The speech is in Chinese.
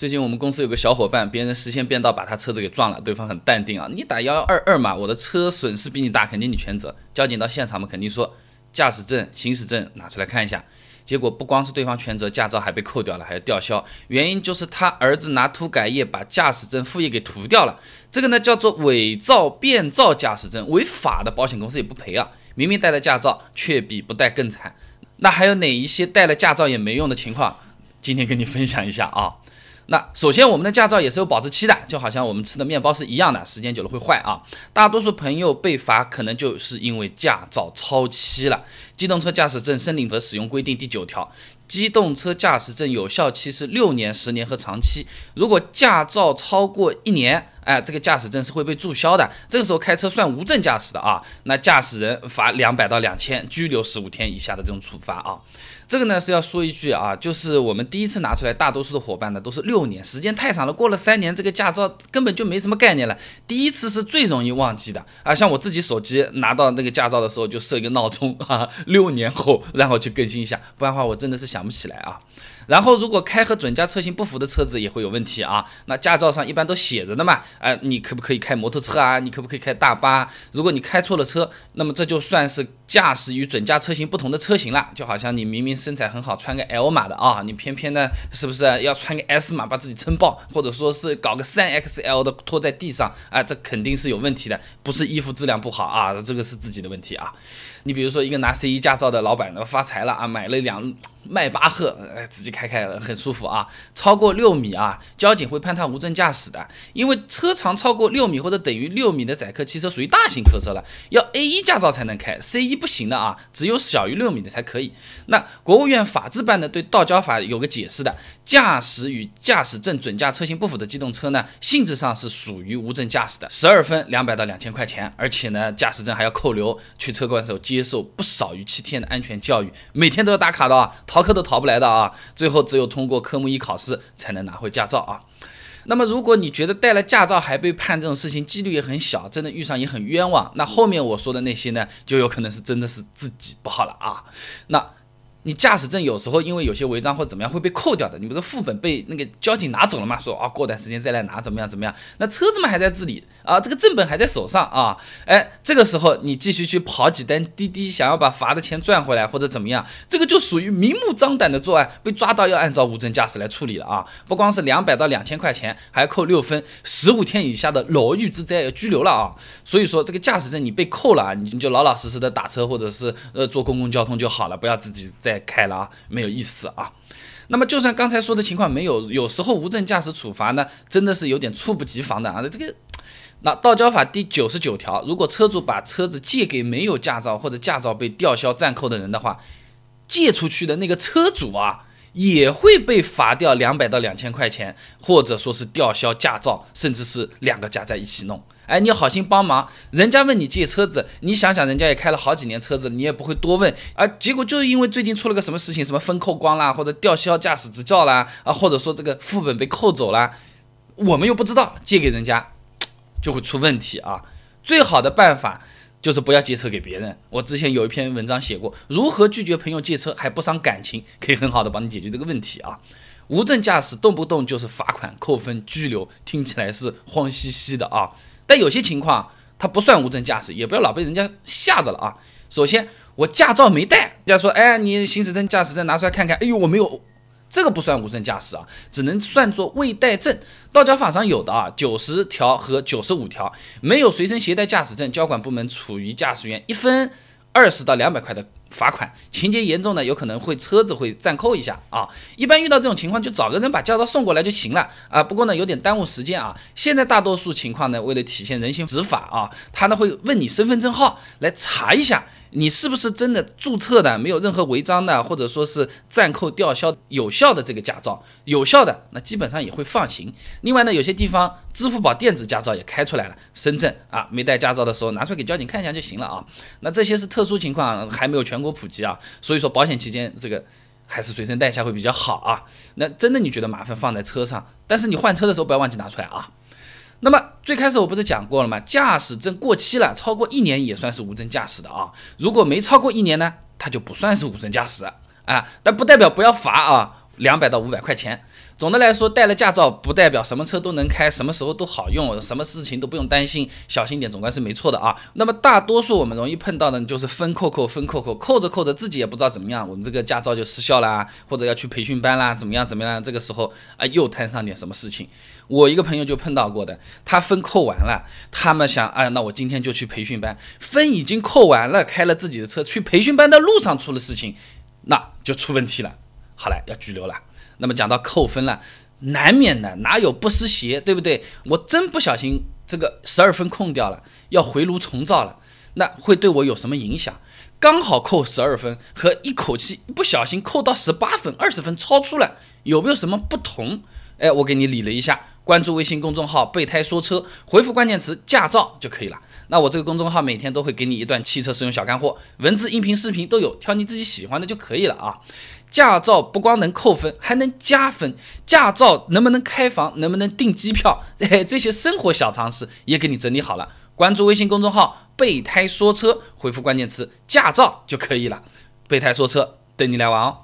最近我们公司有个小伙伴，别人实线变道把他车子给撞了，对方很淡定啊，你打幺幺二二嘛，我的车损失比你大，肯定你全责。交警到现场嘛，肯定说驾驶证、行驶证拿出来看一下。结果不光是对方全责，驾照还被扣掉了，还要吊销。原因就是他儿子拿涂改液把驾驶证副业给涂掉了。这个呢叫做伪造、变造驾驶证，违法的，保险公司也不赔啊。明明带了驾照，却比不带更惨。那还有哪一些带了驾照也没用的情况？今天跟你分享一下啊。那首先，我们的驾照也是有保质期的，就好像我们吃的面包是一样的，时间久了会坏啊。大多数朋友被罚，可能就是因为驾照超期了。机动车驾驶证申领和使用规定第九条，机动车驾驶证有效期是六年、十年和长期。如果驾照超过一年，哎，这个驾驶证是会被注销的。这个时候开车算无证驾驶的啊，那驾驶人罚两百到两千，拘留十五天以下的这种处罚啊。这个呢是要说一句啊，就是我们第一次拿出来，大多数的伙伴呢都是六年，时间太长了，过了三年，这个驾照根本就没什么概念了。第一次是最容易忘记的啊，像我自己手机拿到那个驾照的时候，就设一个闹钟啊，六年后然后去更新一下，不然的话我真的是想不起来啊。然后，如果开和准驾车型不符的车子也会有问题啊。那驾照上一般都写着的嘛，哎，你可不可以开摩托车啊？你可不可以开大巴？如果你开错了车，那么这就算是驾驶与准驾车型不同的车型了。就好像你明明身材很好，穿个 L 码的啊，你偏偏呢是不是要穿个 S 码把自己撑爆，或者说是搞个三 XL 的拖在地上啊？这肯定是有问题的，不是衣服质量不好啊，这个是自己的问题啊。你比如说一个拿 C 一驾照的老板呢，发财了啊，买了两。迈巴赫，哎，自己开开了很舒服啊。超过六米啊，交警会判他无证驾驶的，因为车长超过六米或者等于六米的载客汽车属于大型客车了，要 A 一驾照才能开，C 一不行的啊，只有小于六米的才可以。那国务院法制办呢，对道交法有个解释的，驾驶与驾驶证准驾车型不符的机动车呢，性质上是属于无证驾驶的，十二分两百到两千块钱，而且呢，驾驶证还要扣留，去车管所接受不少于七天的安全教育，每天都要打卡的啊。逃课都逃不来的啊！最后只有通过科目一考试才能拿回驾照啊。那么，如果你觉得带了驾照还被判这种事情几率也很小，真的遇上也很冤枉，那后面我说的那些呢，就有可能是真的是自己不好了啊。那。你驾驶证有时候因为有些违章或怎么样会被扣掉的，你不是副本被那个交警拿走了嘛？说啊，过段时间再来拿，怎么样怎么样？那车子嘛还在这里啊，这个正本还在手上啊，哎，这个时候你继续去跑几单滴滴，想要把罚的钱赚回来或者怎么样，这个就属于明目张胆的作案，被抓到要按照无证驾驶来处理了啊！不光是两百到两千块钱，还要扣六分，十五天以下的牢狱之灾要拘留了啊！所以说这个驾驶证你被扣了啊，你就老老实实的打车或者是呃坐公共交通就好了，不要自己再。再开了啊，没有意思啊。那么就算刚才说的情况没有，有时候无证驾驶处罚呢，真的是有点猝不及防的啊。这个，那道交法第九十九条，如果车主把车子借给没有驾照或者驾照被吊销暂扣的人的话，借出去的那个车主啊，也会被罚掉两百到两千块钱，或者说是吊销驾照，甚至是两个加在一起弄。哎，你好心帮忙，人家问你借车子，你想想，人家也开了好几年车子，你也不会多问啊。结果就是因为最近出了个什么事情，什么分扣光啦，或者吊销驾驶执照啦，啊，或者说这个副本被扣走了，我们又不知道，借给人家就会出问题啊。最好的办法就是不要借车给别人。我之前有一篇文章写过，如何拒绝朋友借车还不伤感情，可以很好的帮你解决这个问题啊。无证驾驶动不动就是罚款、扣分、拘留，听起来是慌兮兮的啊。但有些情况，它不算无证驾驶，也不要老被人家吓着了啊。首先，我驾照没带，人家说，哎，你行驶证、驾驶证拿出来看看，哎呦，我没有，这个不算无证驾驶啊，只能算作未带证。道交法上有的啊，九十条和九十五条，没有随身携带驾驶证，交管部门处于驾驶员一分二十到两百块的。罚款，情节严重的有可能会车子会暂扣一下啊。一般遇到这种情况，就找个人把驾照送过来就行了啊。不过呢，有点耽误时间啊。现在大多数情况呢，为了体现人性执法啊，他呢会问你身份证号来查一下。你是不是真的注册的，没有任何违章的，或者说是暂扣吊销有效的这个驾照？有效的，那基本上也会放行。另外呢，有些地方支付宝电子驾照也开出来了，深圳啊，没带驾照的时候拿出来给交警看一下就行了啊。那这些是特殊情况，还没有全国普及啊，所以说保险期间这个还是随身带一下会比较好啊。那真的你觉得麻烦放在车上，但是你换车的时候不要忘记拿出来啊。那么最开始我不是讲过了吗？驾驶证过期了，超过一年也算是无证驾驶的啊。如果没超过一年呢，它就不算是无证驾驶啊。但不代表不要罚啊，两百到五百块钱。总的来说，带了驾照不代表什么车都能开，什么时候都好用，什么事情都不用担心，小心点总归是没错的啊。那么大多数我们容易碰到的，就是分扣扣分扣扣，扣着扣着自己也不知道怎么样，我们这个驾照就失效啦，或者要去培训班啦，怎么样怎么样？这个时候啊，又摊上点什么事情。我一个朋友就碰到过的，他分扣完了，他们想，哎，那我今天就去培训班，分已经扣完了，开了自己的车去培训班的路上出了事情，那就出问题了，好了，要拘留了。那么讲到扣分了，难免的，哪有不湿鞋，对不对？我真不小心这个十二分空掉了，要回炉重造了，那会对我有什么影响？刚好扣十二分和一口气不小心扣到十八分、二十分超出了，有没有什么不同？哎，我给你理了一下，关注微信公众号“备胎说车”，回复关键词“驾照”就可以了。那我这个公众号每天都会给你一段汽车使用小干货，文字、音频、视频都有，挑你自己喜欢的就可以了啊。驾照不光能扣分，还能加分。驾照能不能开房，能不能订机票，哎，这些生活小常识也给你整理好了。关注微信公众号“备胎说车”，回复关键词“驾照”就可以了。备胎说车，等你来玩哦。